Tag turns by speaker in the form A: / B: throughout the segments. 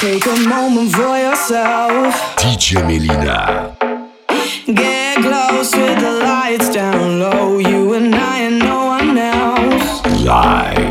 A: Take a moment for yourself.
B: DJ Melyna.
A: Get close with the lights down low. You and I and no one else.
B: Live.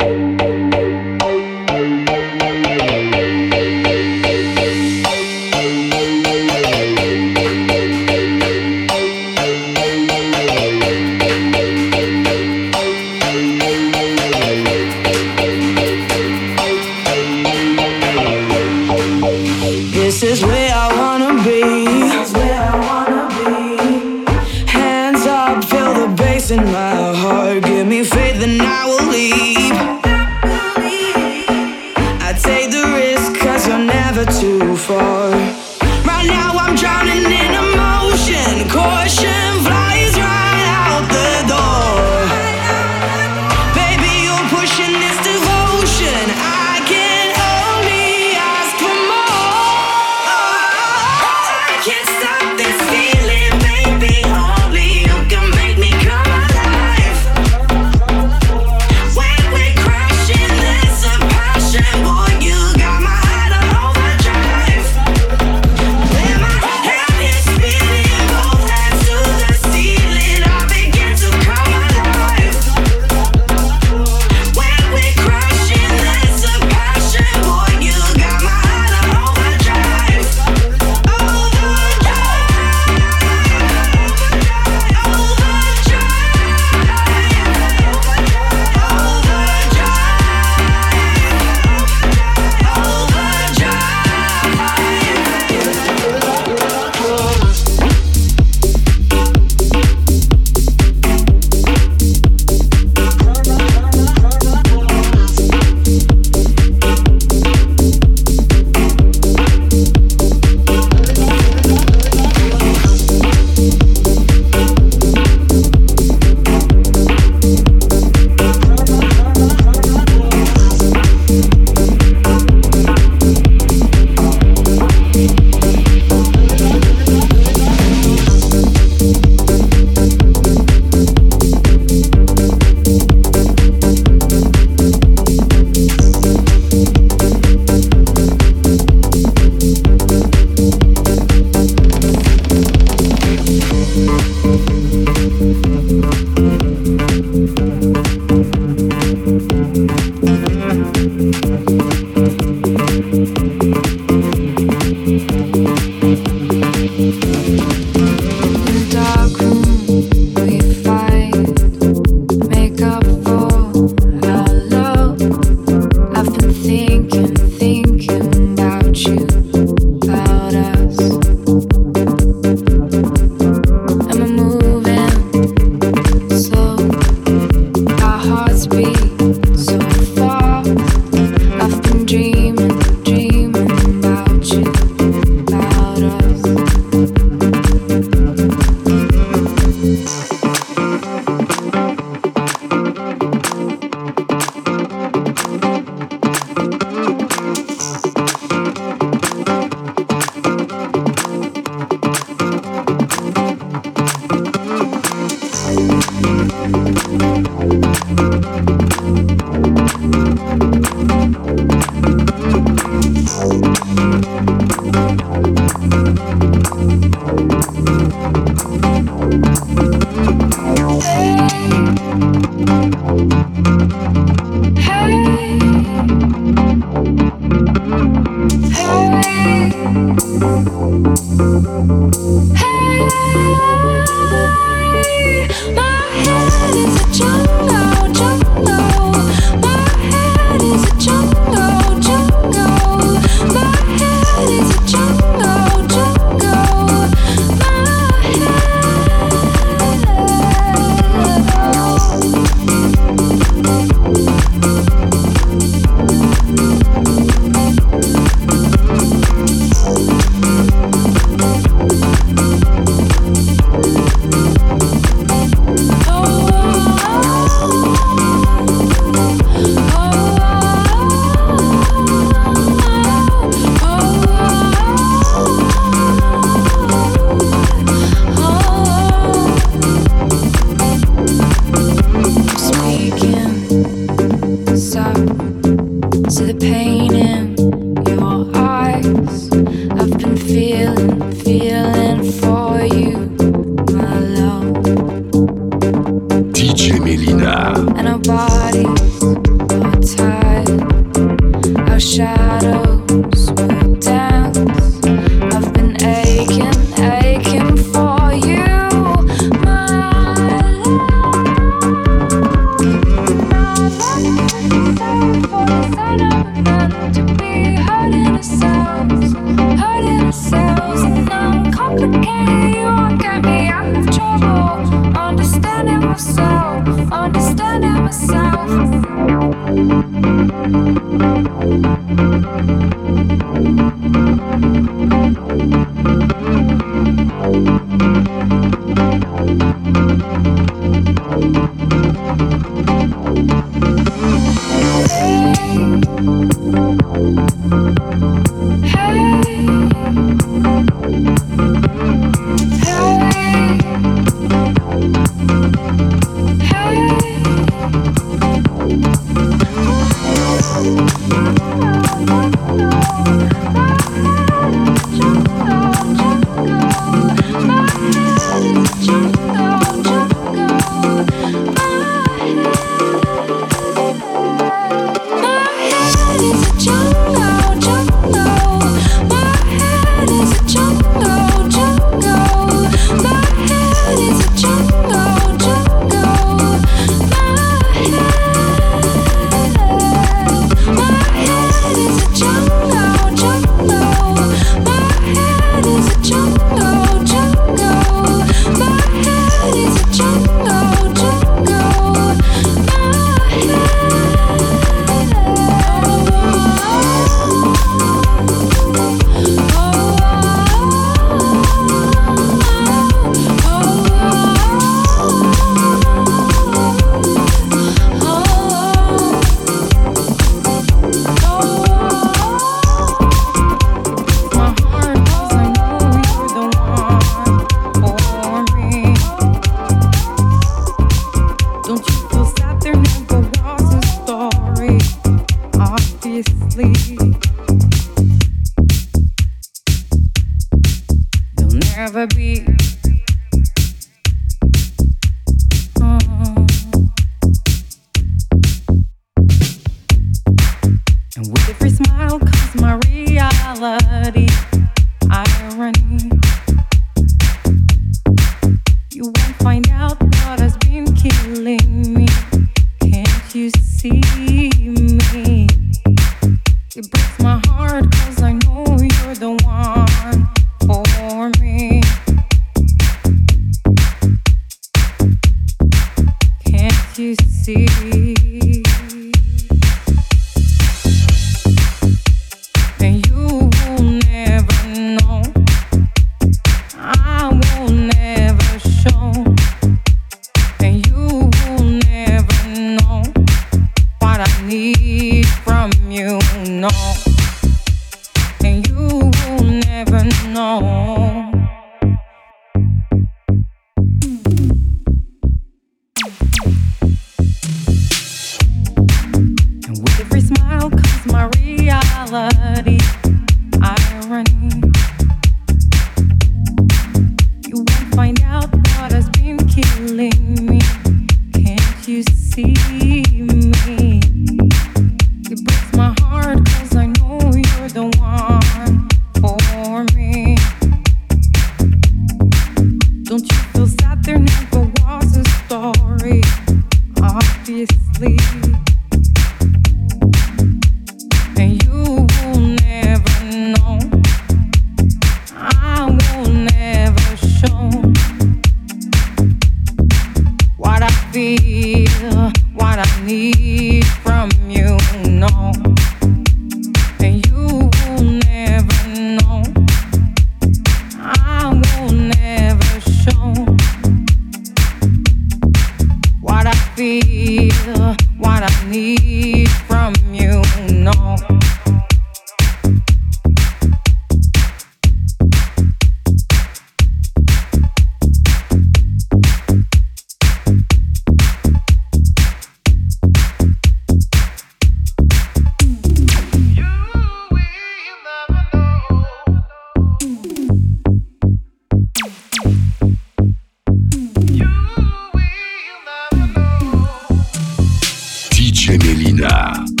B: femenina.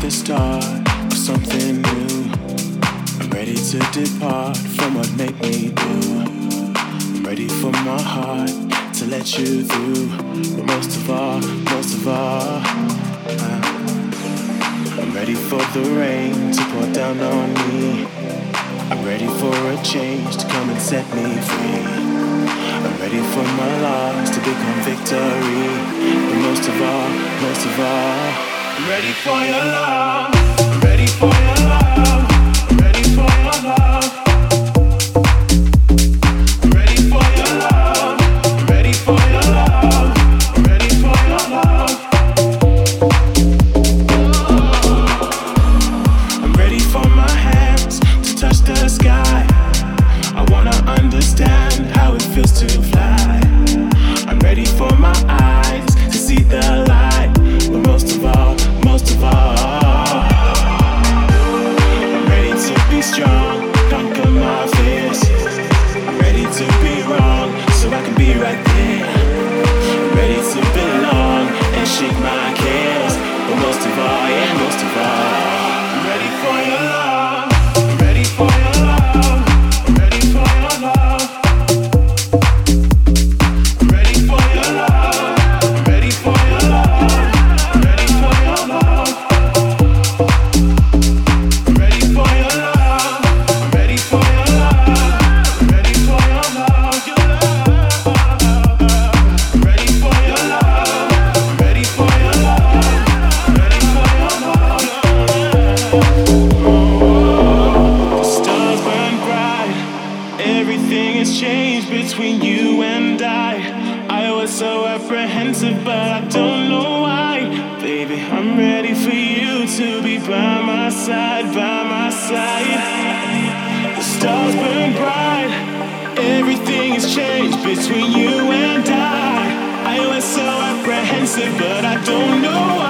C: the start of something new. I'm ready to depart from what made me do. I'm ready for my heart to let you through. But most of all, most of all, uh, I'm ready for the rain to pour down on me. I'm ready for a change to come and set me free. I'm ready for my loss to become victory. But most of all, most of all ready for your love, ready for your Everything has changed between you and I. I was so apprehensive, but I don't know why. Baby, I'm ready for you to be by my side, by my side. The stars burn bright. Everything has changed between you and I. I was so apprehensive, but I don't know why.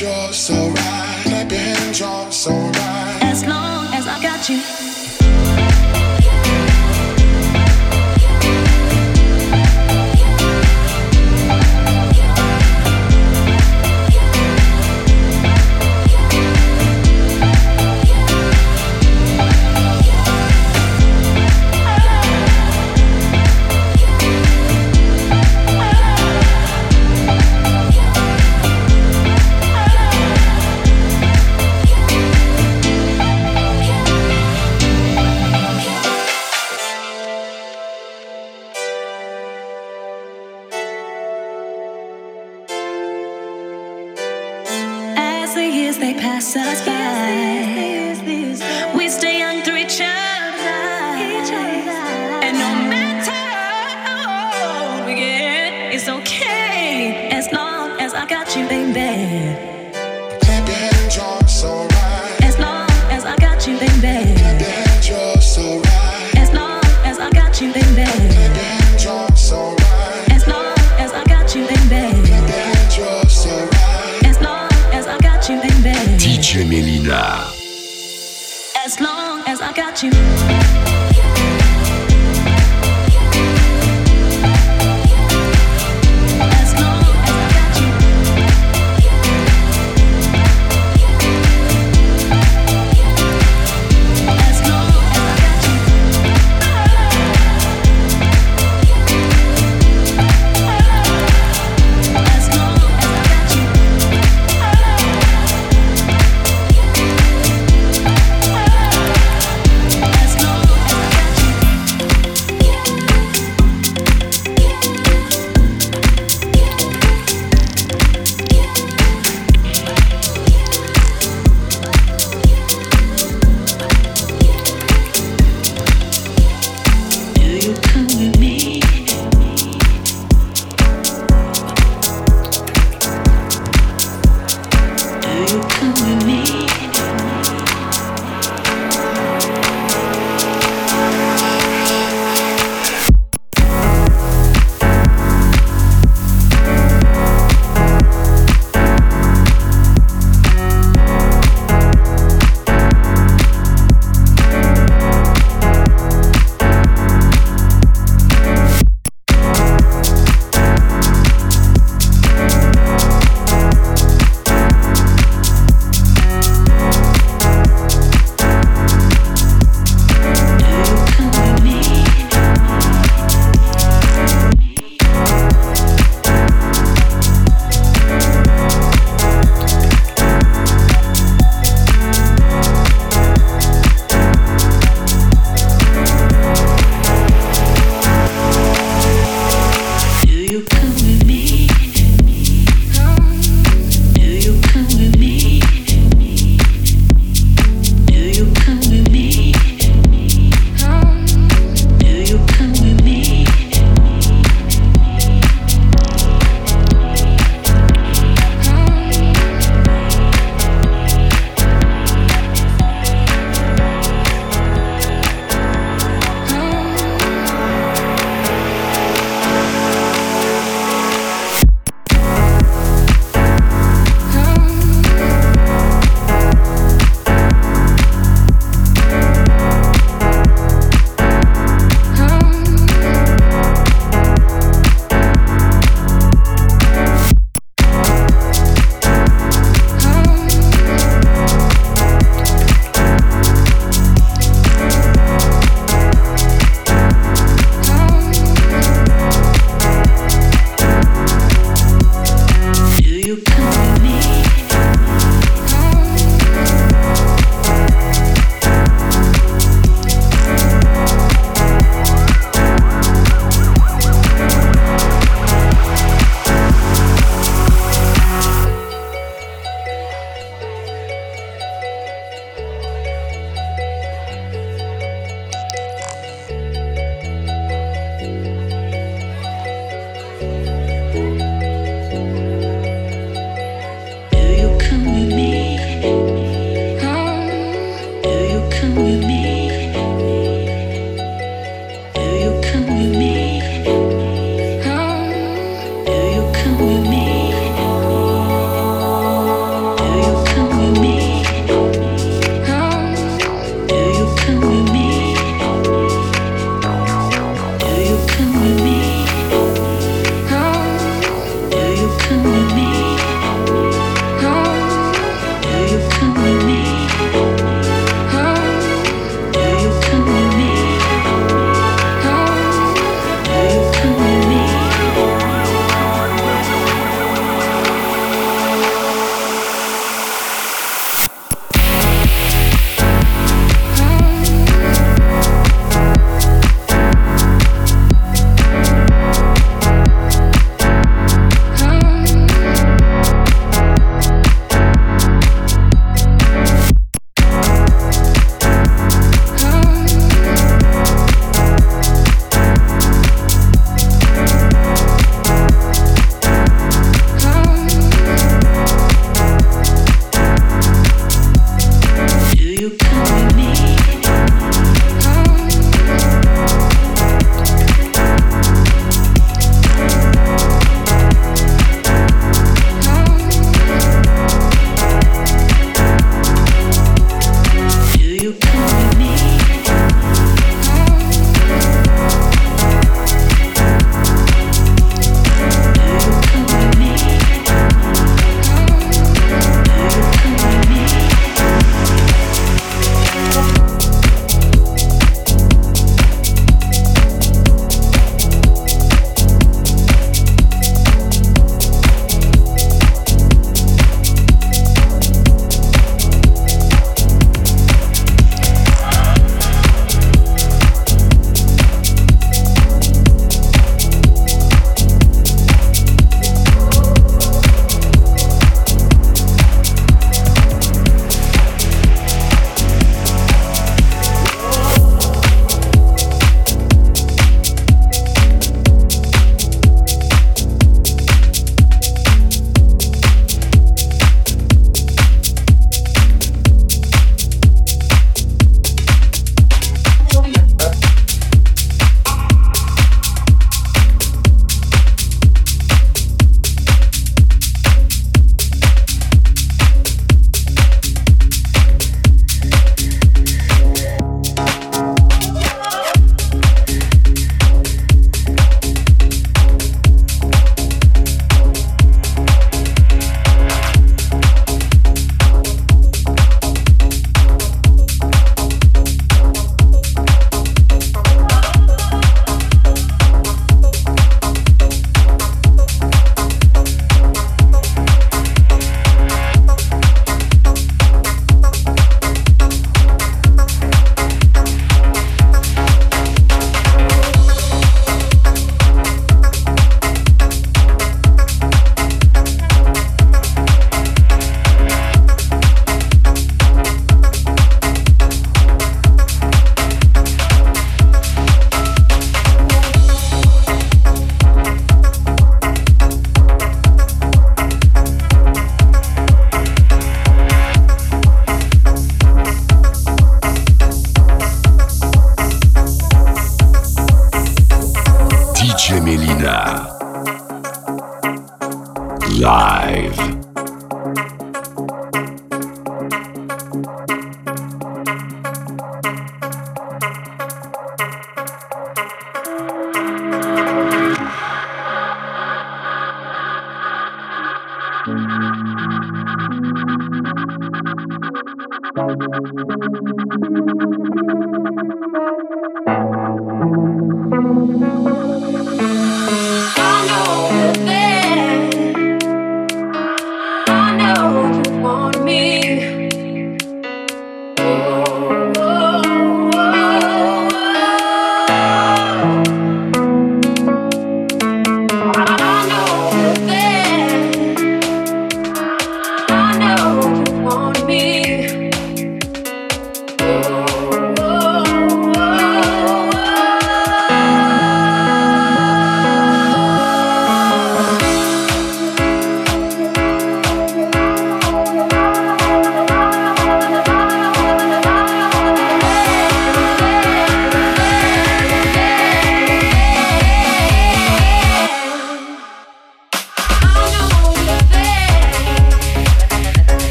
D: you're so right. Clap your hands, you're so right. As long as I got you.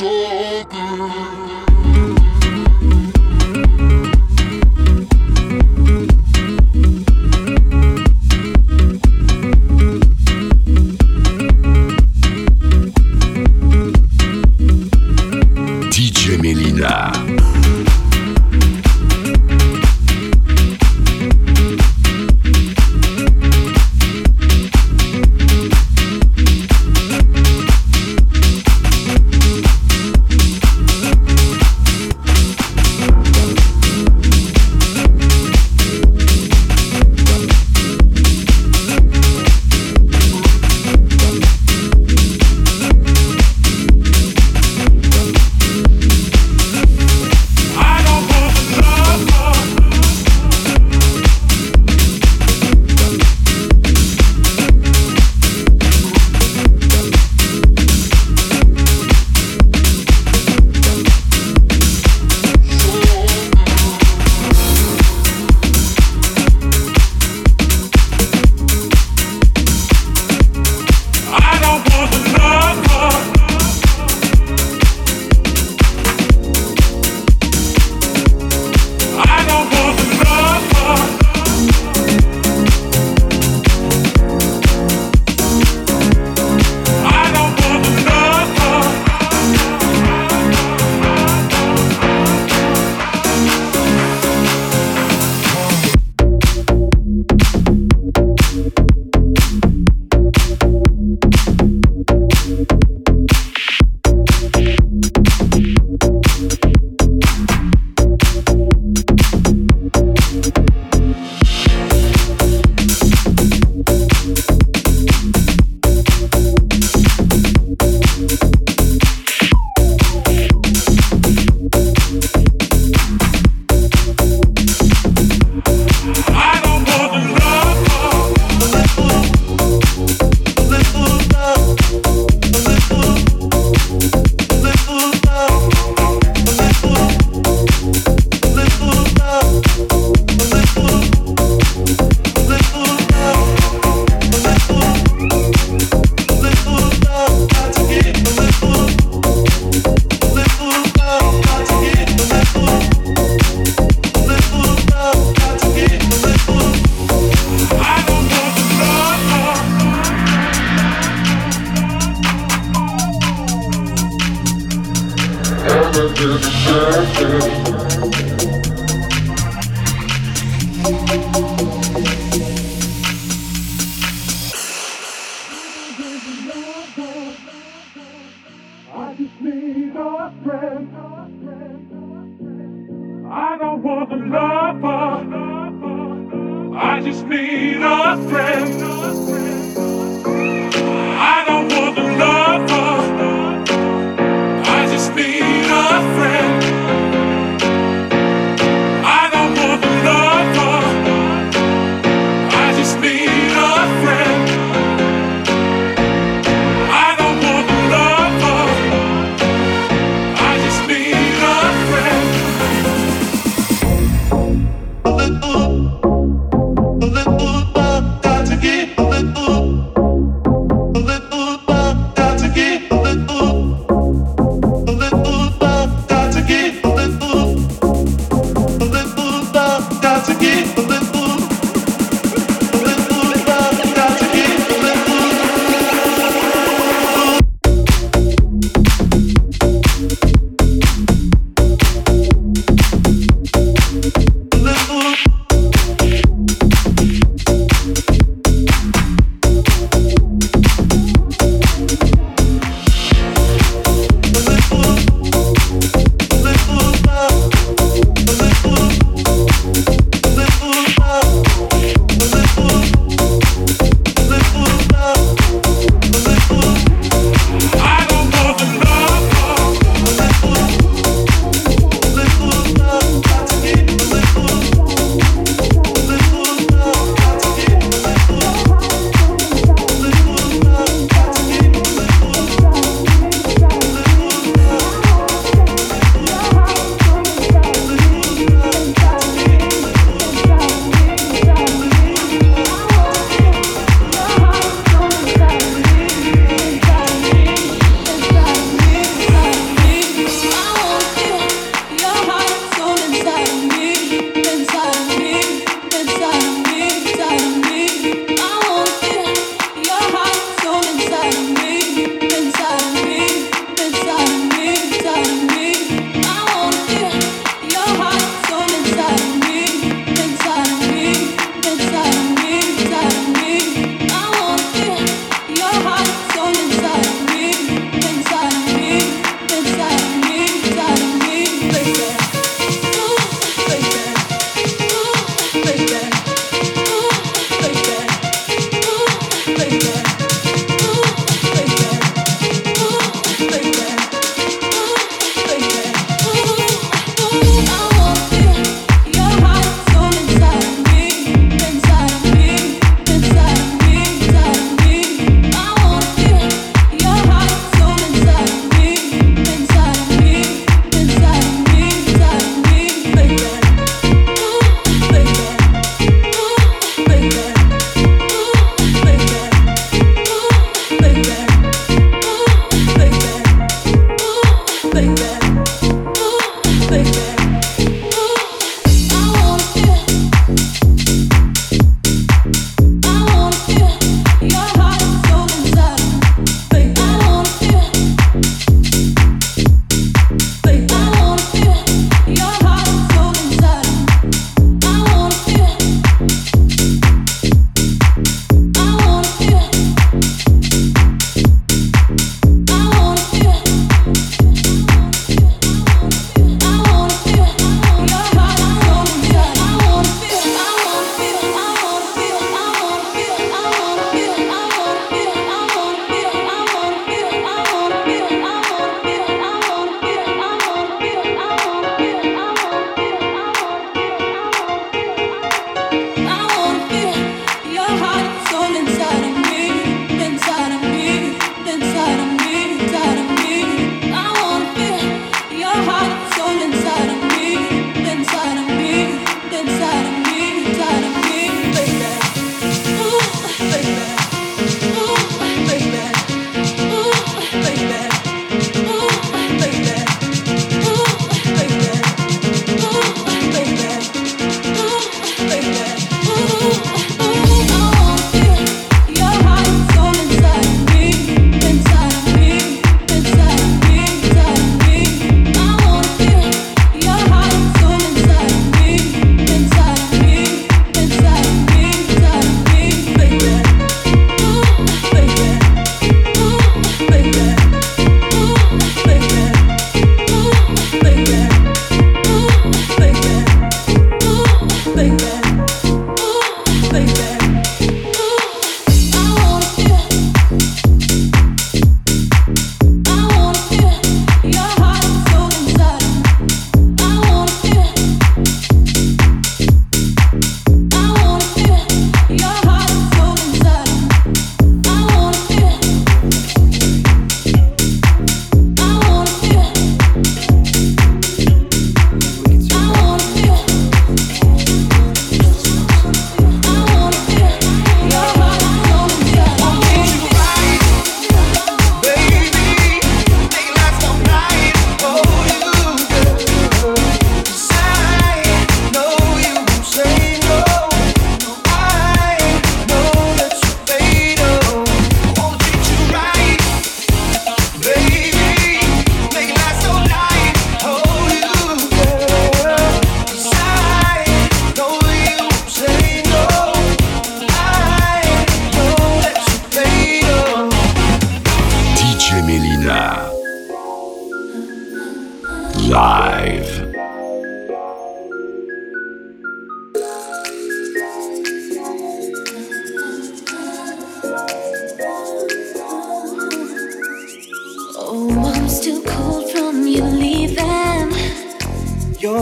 E: Got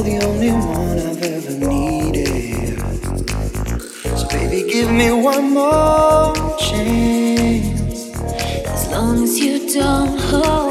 F: You're the only one I've ever needed. So, baby, give me one more chance.
G: As long as you don't hold.